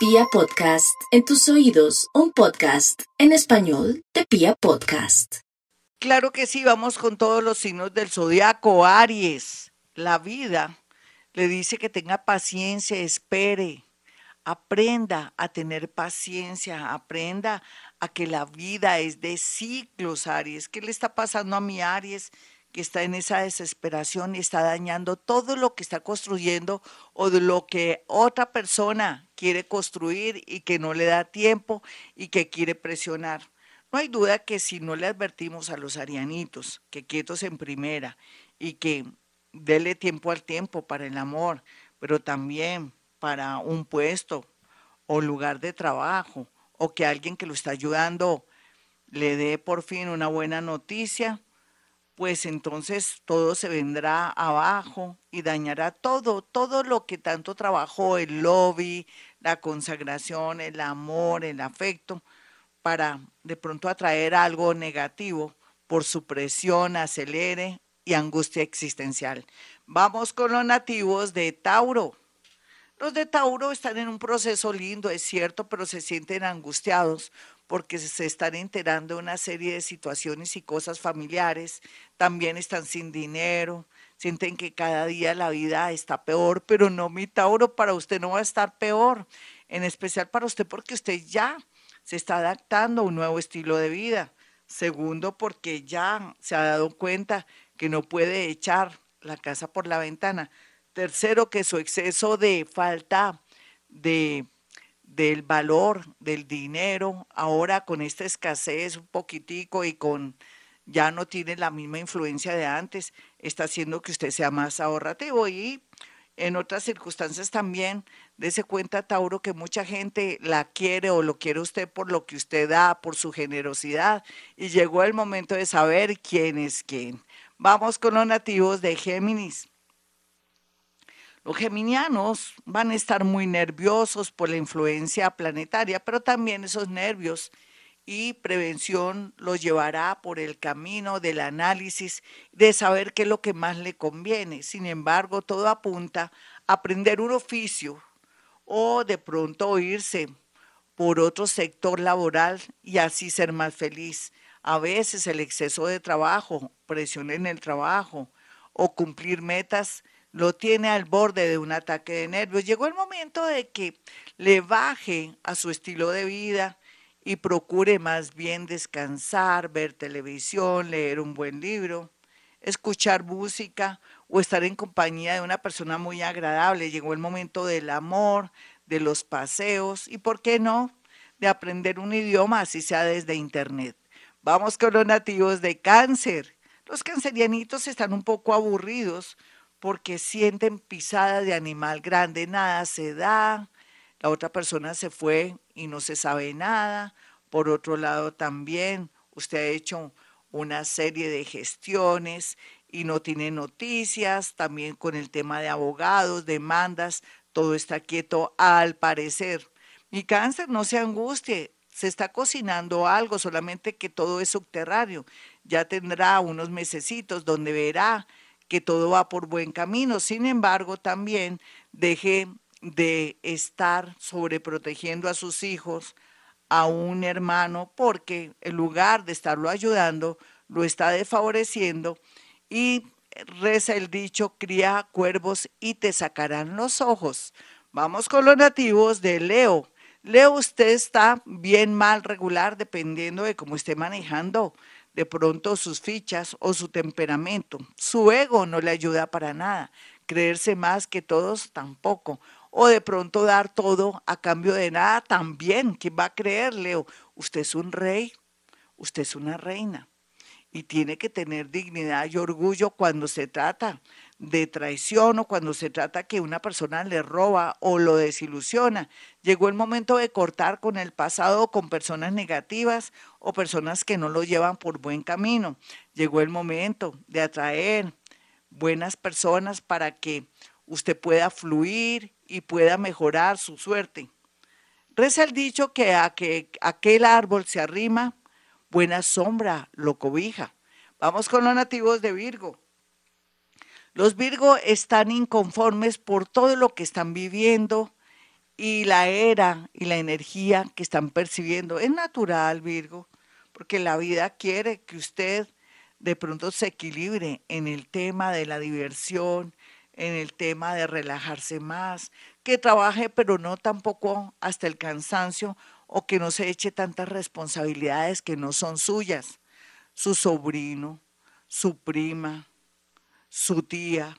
Pia Podcast, en tus oídos, un podcast en español de Pia Podcast. Claro que sí, vamos con todos los signos del zodiaco. Aries, la vida le dice que tenga paciencia, espere, aprenda a tener paciencia, aprenda a que la vida es de ciclos, Aries. ¿Qué le está pasando a mi Aries? Que está en esa desesperación y está dañando todo lo que está construyendo o de lo que otra persona quiere construir y que no le da tiempo y que quiere presionar. No hay duda que si no le advertimos a los arianitos que quietos en primera y que dele tiempo al tiempo para el amor, pero también para un puesto o lugar de trabajo o que alguien que lo está ayudando le dé por fin una buena noticia, pues entonces todo se vendrá abajo y dañará todo, todo lo que tanto trabajó el lobby, la consagración, el amor, el afecto, para de pronto atraer algo negativo por su presión, acelere y angustia existencial. Vamos con los nativos de Tauro. Los de Tauro están en un proceso lindo, es cierto, pero se sienten angustiados porque se están enterando de una serie de situaciones y cosas familiares, también están sin dinero, sienten que cada día la vida está peor, pero no, mi Tauro, para usted no va a estar peor, en especial para usted porque usted ya se está adaptando a un nuevo estilo de vida. Segundo, porque ya se ha dado cuenta que no puede echar la casa por la ventana. Tercero, que su exceso de falta de del valor del dinero, ahora con esta escasez un poquitico y con ya no tiene la misma influencia de antes, está haciendo que usted sea más ahorrativo y en otras circunstancias también dése cuenta, Tauro, que mucha gente la quiere o lo quiere usted por lo que usted da, por su generosidad y llegó el momento de saber quién es quién. Vamos con los nativos de Géminis. Los geminianos van a estar muy nerviosos por la influencia planetaria, pero también esos nervios y prevención los llevará por el camino del análisis de saber qué es lo que más le conviene. Sin embargo, todo apunta a aprender un oficio o de pronto irse por otro sector laboral y así ser más feliz. A veces el exceso de trabajo, presión en el trabajo o cumplir metas lo tiene al borde de un ataque de nervios. Llegó el momento de que le baje a su estilo de vida y procure más bien descansar, ver televisión, leer un buen libro, escuchar música o estar en compañía de una persona muy agradable. Llegó el momento del amor, de los paseos y, ¿por qué no?, de aprender un idioma, así sea desde Internet. Vamos con los nativos de cáncer. Los cancerianitos están un poco aburridos porque sienten pisada de animal grande, nada se da, la otra persona se fue y no se sabe nada. Por otro lado, también usted ha hecho una serie de gestiones y no tiene noticias, también con el tema de abogados, demandas, todo está quieto al parecer. Mi cáncer, no se angustie, se está cocinando algo, solamente que todo es subterráneo. Ya tendrá unos mesecitos donde verá que todo va por buen camino. Sin embargo, también deje de estar sobreprotegiendo a sus hijos, a un hermano, porque en lugar de estarlo ayudando, lo está desfavoreciendo y reza el dicho, cría cuervos y te sacarán los ojos. Vamos con los nativos de Leo. Leo, usted está bien, mal, regular, dependiendo de cómo esté manejando de pronto sus fichas o su temperamento. Su ego no le ayuda para nada. Creerse más que todos tampoco. O de pronto dar todo a cambio de nada también. ¿Quién va a creer, Leo? Usted es un rey, usted es una reina. Y tiene que tener dignidad y orgullo cuando se trata de traición o cuando se trata que una persona le roba o lo desilusiona. Llegó el momento de cortar con el pasado con personas negativas o personas que no lo llevan por buen camino. Llegó el momento de atraer buenas personas para que usted pueda fluir y pueda mejorar su suerte. Reza el dicho que a que aquel árbol se arrima, buena sombra lo cobija. Vamos con los nativos de Virgo. Los Virgo están inconformes por todo lo que están viviendo y la era y la energía que están percibiendo. Es natural, Virgo, porque la vida quiere que usted de pronto se equilibre en el tema de la diversión, en el tema de relajarse más, que trabaje pero no tampoco hasta el cansancio o que no se eche tantas responsabilidades que no son suyas. Su sobrino, su prima, su tía,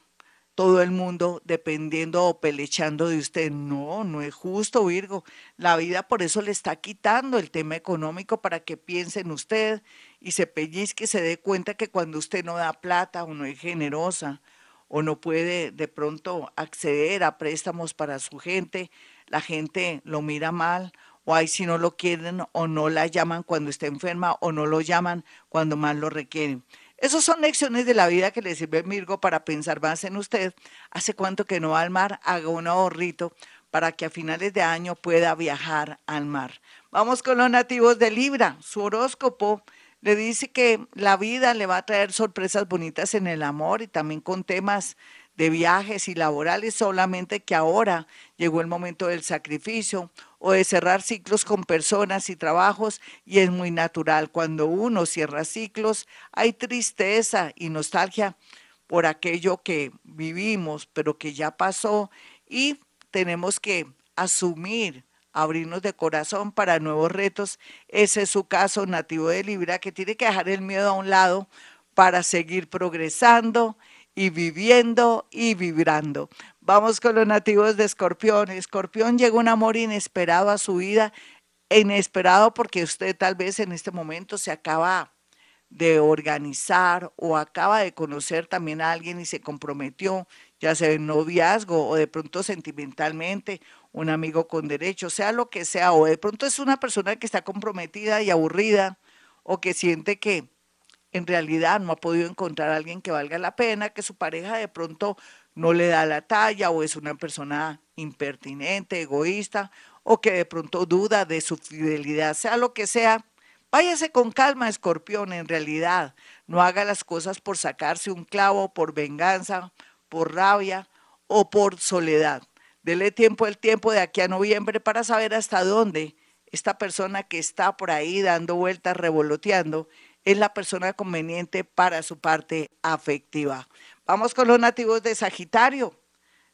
todo el mundo dependiendo o pelechando de usted. No, no es justo, Virgo. La vida por eso le está quitando el tema económico para que piense en usted y se pellizque, se dé cuenta que cuando usted no da plata o no es generosa o no puede de pronto acceder a préstamos para su gente, la gente lo mira mal o ahí si no lo quieren o no la llaman cuando está enferma o no lo llaman cuando más lo requieren. Esas son lecciones de la vida que le sirve Virgo para pensar más en usted. ¿Hace cuánto que no va al mar? Haga un ahorrito para que a finales de año pueda viajar al mar. Vamos con los nativos de Libra. Su horóscopo le dice que la vida le va a traer sorpresas bonitas en el amor y también con temas de viajes y laborales, solamente que ahora llegó el momento del sacrificio o de cerrar ciclos con personas y trabajos y es muy natural. Cuando uno cierra ciclos hay tristeza y nostalgia por aquello que vivimos, pero que ya pasó y tenemos que asumir abrirnos de corazón para nuevos retos. Ese es su caso nativo de Libra, que tiene que dejar el miedo a un lado para seguir progresando y viviendo y vibrando. Vamos con los nativos de Escorpión. Escorpión llega un amor inesperado a su vida, inesperado porque usted tal vez en este momento se acaba de organizar o acaba de conocer también a alguien y se comprometió, ya sea en noviazgo o de pronto sentimentalmente, un amigo con derecho, sea lo que sea, o de pronto es una persona que está comprometida y aburrida o que siente que en realidad no ha podido encontrar a alguien que valga la pena, que su pareja de pronto no le da la talla o es una persona impertinente, egoísta o que de pronto duda de su fidelidad, sea lo que sea. Váyase con calma, escorpión, en realidad. No haga las cosas por sacarse un clavo, por venganza, por rabia o por soledad. Dele tiempo el tiempo de aquí a noviembre para saber hasta dónde esta persona que está por ahí dando vueltas, revoloteando, es la persona conveniente para su parte afectiva. Vamos con los nativos de Sagitario.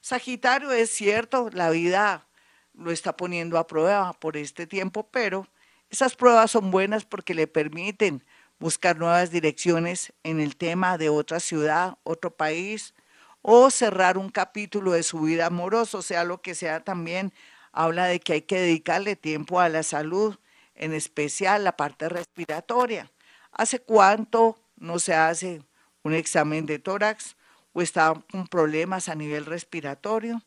Sagitario es cierto, la vida lo está poniendo a prueba por este tiempo, pero esas pruebas son buenas porque le permiten buscar nuevas direcciones en el tema de otra ciudad, otro país, o cerrar un capítulo de su vida amorosa, sea lo que sea también, habla de que hay que dedicarle tiempo a la salud, en especial la parte respiratoria. ¿Hace cuánto no se hace un examen de tórax o está con problemas a nivel respiratorio?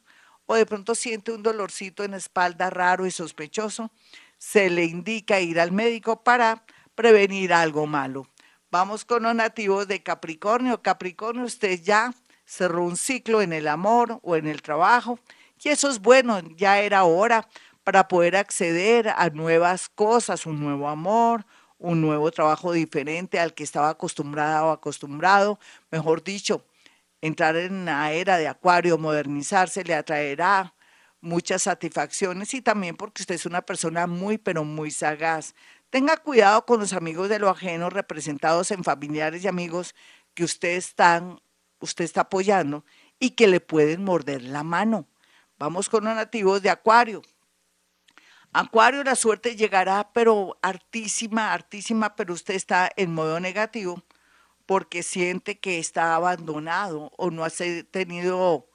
O de pronto siente un dolorcito en la espalda raro y sospechoso, se le indica ir al médico para prevenir algo malo. Vamos con los nativos de Capricornio. Capricornio, usted ya cerró un ciclo en el amor o en el trabajo y eso es bueno, ya era hora para poder acceder a nuevas cosas, un nuevo amor, un nuevo trabajo diferente al que estaba acostumbrada o acostumbrado, mejor dicho, entrar en la era de acuario, modernizarse, le atraerá muchas satisfacciones y también porque usted es una persona muy, pero muy sagaz. Tenga cuidado con los amigos de lo ajeno representados en familiares y amigos que usted, usted está apoyando y que le pueden morder la mano. Vamos con los nativos de Acuario. Acuario, la suerte llegará, pero hartísima, hartísima, pero usted está en modo negativo porque siente que está abandonado o no ha tenido,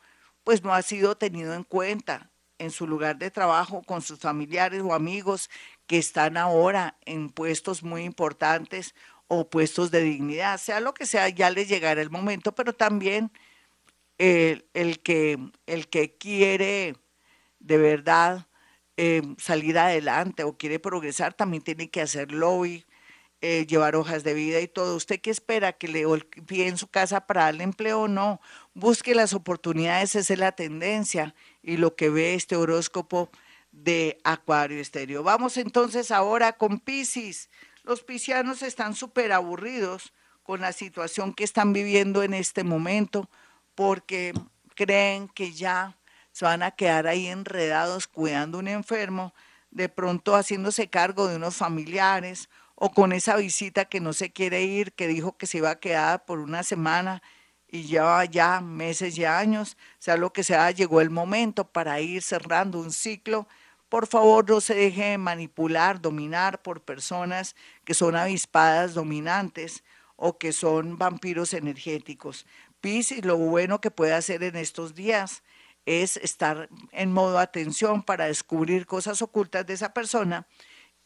pues no ha sido tenido en cuenta en su lugar de trabajo con sus familiares o amigos que están ahora en puestos muy importantes o puestos de dignidad, sea lo que sea, ya le llegará el momento, pero también el que, el que quiere de verdad eh, salir adelante o quiere progresar, también tiene que hacer lobby, eh, llevar hojas de vida y todo. ¿Usted qué espera? ¿Que le en su casa para darle empleo? No. Busque las oportunidades, esa es la tendencia y lo que ve este horóscopo de Acuario Estéreo. Vamos entonces ahora con Pisces. Los piscianos están súper aburridos con la situación que están viviendo en este momento porque creen que ya se van a quedar ahí enredados cuidando a un enfermo, de pronto haciéndose cargo de unos familiares o con esa visita que no se quiere ir, que dijo que se iba a quedar por una semana y lleva ya meses y años, sea lo que sea, llegó el momento para ir cerrando un ciclo. Por favor, no se deje manipular, dominar por personas que son avispadas dominantes o que son vampiros energéticos. Piscis, lo bueno que puede hacer en estos días es estar en modo atención para descubrir cosas ocultas de esa persona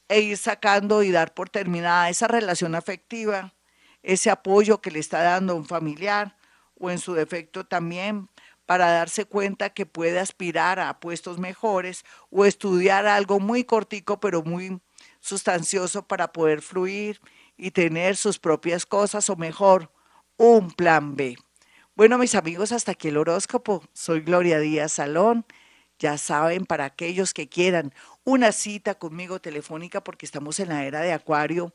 e ir sacando y dar por terminada esa relación afectiva, ese apoyo que le está dando un familiar o en su defecto también para darse cuenta que puede aspirar a puestos mejores o estudiar algo muy cortico pero muy sustancioso para poder fluir y tener sus propias cosas o mejor, un plan B. Bueno, mis amigos, hasta aquí el horóscopo. Soy Gloria Díaz Salón. Ya saben, para aquellos que quieran una cita conmigo telefónica, porque estamos en la era de Acuario.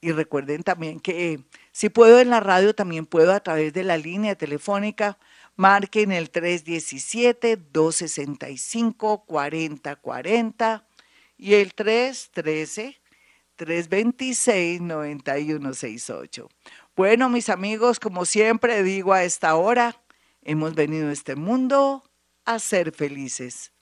Y recuerden también que si puedo en la radio, también puedo a través de la línea telefónica. Marquen el 317-265-4040 y el 313-326-9168. Bueno, mis amigos, como siempre digo a esta hora, hemos venido a este mundo a ser felices.